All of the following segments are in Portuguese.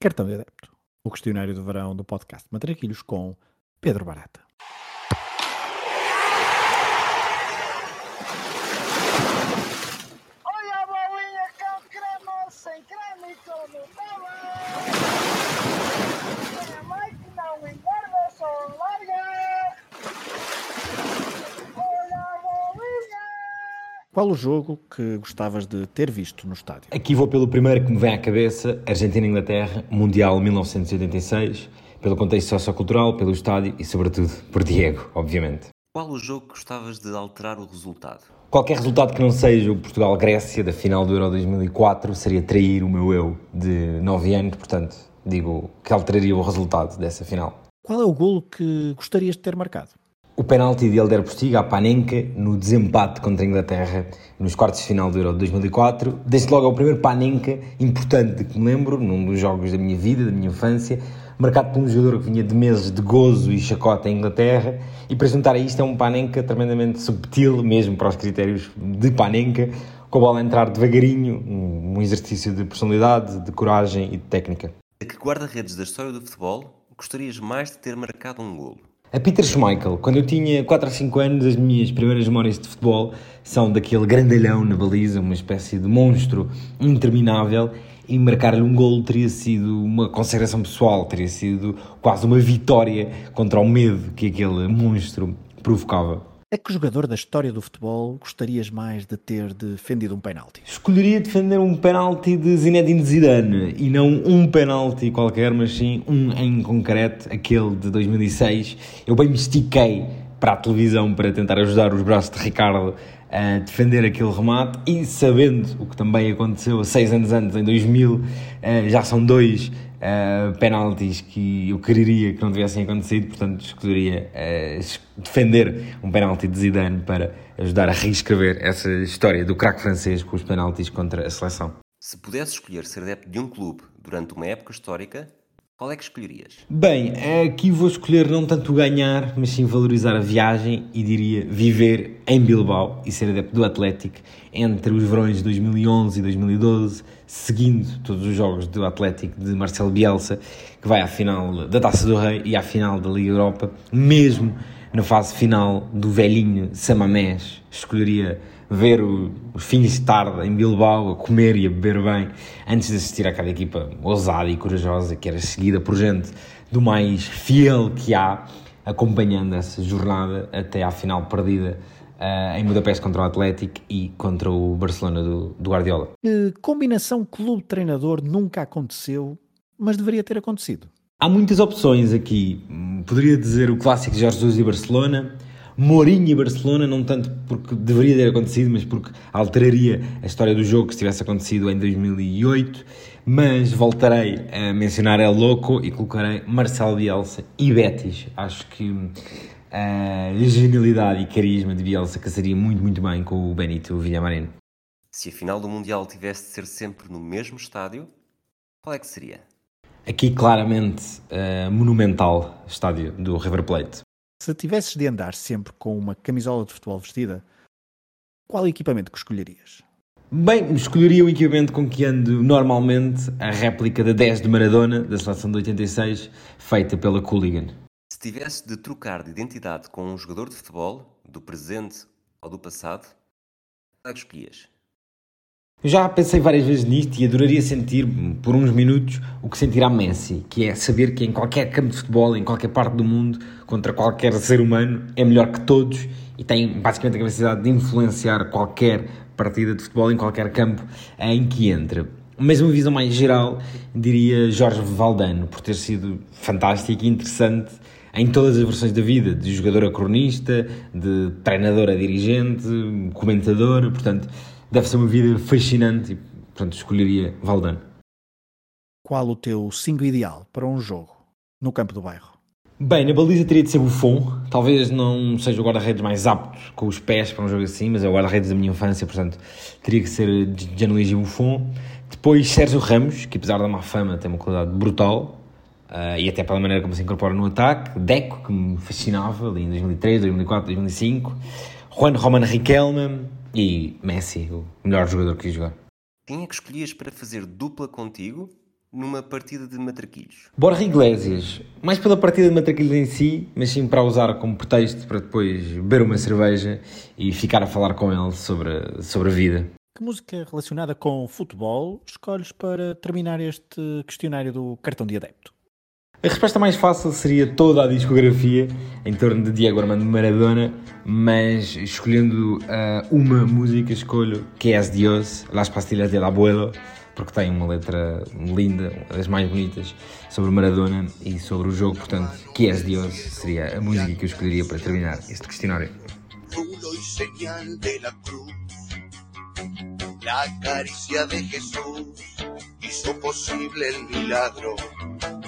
Cartão de Adepto, o questionário do verão do podcast Matraquilhos com Pedro Barata. Olha a bolinha com creme, sem creme e com Nutella. Minha mãe que não engorda, só larga. Olha a bolinha. Qual o jogo que gostavas de ter visto no estádio? Aqui vou pelo primeiro que me vem à cabeça, Argentina-Inglaterra, Mundial 1986, pelo contexto sociocultural, pelo estádio e, sobretudo, por Diego, obviamente. Qual o jogo que gostavas de alterar o resultado? Qualquer resultado que não seja o Portugal-Grécia da final do Euro 2004 seria trair o meu eu de 9 anos, portanto, digo que alteraria o resultado dessa final. Qual é o golo que gostarias de ter marcado? O penalti de Elder Postiga à Panenka no desempate contra a Inglaterra nos quartos de final do Euro de 2004. Desde logo é o primeiro Panenka importante que me lembro, num dos jogos da minha vida, da minha infância, marcado por um jogador que vinha de meses de gozo e chacota em Inglaterra. E para juntar a isto é um Panenka tremendamente subtil, mesmo para os critérios de Panenka, com a bola a entrar devagarinho, um exercício de personalidade, de coragem e de técnica. A que guarda-redes da história do futebol gostarias mais de ter marcado um golo? A Peter Schmeichel, quando eu tinha 4 ou 5 anos, as minhas primeiras memórias de futebol são daquele grandalhão na baliza, uma espécie de monstro interminável, e marcar-lhe um golo teria sido uma consagração pessoal, teria sido quase uma vitória contra o medo que aquele monstro provocava. A que jogador da história do futebol gostarias mais de ter defendido um penalti? Escolheria defender um penalti de Zinedine Zidane e não um penalti qualquer, mas sim um em concreto, aquele de 2006. Eu bem me estiquei para a televisão para tentar ajudar os braços de Ricardo a defender aquele remate e sabendo o que também aconteceu seis anos antes, em 2000, eh, já são dois eh, penaltis que eu quereria que não tivessem acontecido, portanto escolheria es- defender um penalti de Zidane para ajudar a reescrever essa história do craque francês com os penaltis contra a seleção. Se pudesse escolher ser adepto de um clube durante uma época histórica, qual é que escolherias? Bem, aqui vou escolher não tanto ganhar, mas sim valorizar a viagem e diria viver em Bilbao e ser adepto do Atlético entre os verões de 2011 e 2012, seguindo todos os jogos do Atlético de Marcelo Bielsa, que vai à final da Taça do Rei e à final da Liga Europa, mesmo na fase final do velhinho Samamés. Escolheria ver o- os fins de tarde em Bilbao, a comer e a beber bem, antes de assistir àquela equipa ousada e corajosa que era seguida por gente do mais fiel que há, acompanhando essa jornada até à final perdida ah, em Budapeste contra o Atlético e contra o Barcelona do, do Guardiola. Que combinação clube-treinador nunca aconteceu, mas deveria ter acontecido? Há muitas opções aqui. Poderia dizer o clássico de Jorge Jesus e Barcelona, Mourinho e Barcelona, não tanto porque deveria ter acontecido, mas porque alteraria a história do jogo se tivesse acontecido em 2008. Mas voltarei a mencionar El Loco e colocarei Marcelo Bielsa e Betis. Acho que a genialidade e carisma de Bielsa casaria muito, muito bem com o Benito Villamarino. Se a final do Mundial tivesse de ser sempre no mesmo estádio, qual é que seria? Aqui, claramente, eh, monumental estádio do River Plate. Se tivesses de andar sempre com uma camisola de futebol vestida, qual equipamento que escolherias? Bem, escolheria o equipamento com que ando normalmente a réplica da 10 de Maradona, da seleção de 86, feita pela Cooligan. Se tivesse de trocar de identidade com um jogador de futebol, do presente ou do passado, qual é que escolhias? Eu já pensei várias vezes nisto e adoraria sentir, por uns minutos, o que sentirá Messi, que é saber que em qualquer campo de futebol, em qualquer parte do mundo, contra qualquer ser humano, é melhor que todos e tem basicamente a capacidade de influenciar qualquer partida de futebol em qualquer campo em que entra. Mas uma visão mais geral, diria Jorge Valdano, por ter sido fantástico e interessante em todas as versões da vida, de jogador a cronista, de treinador a dirigente, comentador, portanto, deve ser uma vida fascinante e, portanto, escolheria Valdano. Qual o teu 5 ideal para um jogo no campo do bairro? Bem, na baliza teria de ser Buffon. Talvez não seja o guarda-redes mais apto com os pés para um jogo assim, mas é o guarda-redes da minha infância, portanto teria que ser Gianluigi Buffon. Depois Sérgio Ramos, que apesar da má fama tem uma qualidade brutal, ah, e até pela maneira como se incorpora no ataque. Deco, que me fascinava ali em 2003, 2004, 2005. Juan Roman Riquelme e Messi, o melhor jogador que quis jogar. Quem é que escolhias para fazer dupla contigo numa partida de matraquilhos? Borja Iglesias, mais pela partida de matraquilhos em si, mas sim para usar como pretexto para depois beber uma cerveja e ficar a falar com ele sobre, sobre a vida. Que música relacionada com futebol escolhes para terminar este questionário do cartão de adepto? A resposta mais fácil seria toda a discografia em torno de Diego Armando Maradona, mas escolhendo uh, uma música, escolho Que es Dios, Las Pastillas del Abuelo, porque tem uma letra linda, uma das mais bonitas, sobre Maradona e sobre o jogo, portanto, Que es Dios seria a música que eu escolheria para terminar este questionário. La caricia de Jesús hizo posible el milagro,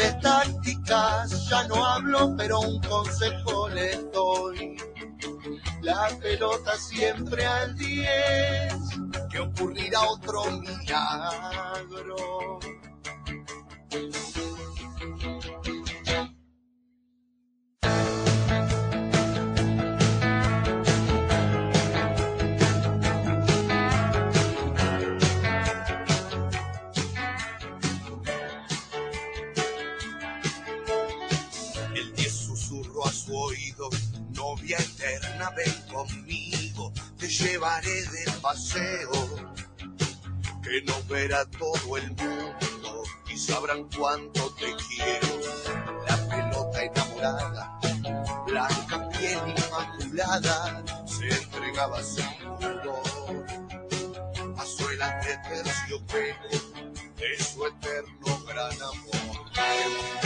De tácticas ya no hablo, pero un consejo les doy. La pelota siempre al 10, que ocurrirá otro milagro. 10 susurró a su oído, novia eterna, ven conmigo, te llevaré de paseo, que nos verá todo el mundo y sabrán cuánto te quiero. La pelota enamorada, blanca piel inmaculada, se entregaba sin pudor a suelas de terciopelo de su eterno gran amor.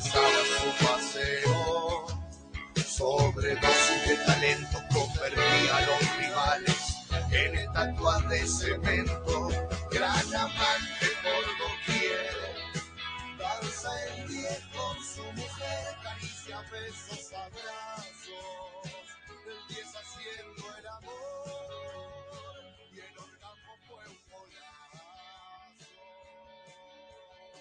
Comenzaba su paseo. Sobredosis de talento convertía a los rivales en estatuas de cemento. Gran amante por doquier. Danza el diez con su mujer, caricia, besos, abrazos. El diez haciendo el amor.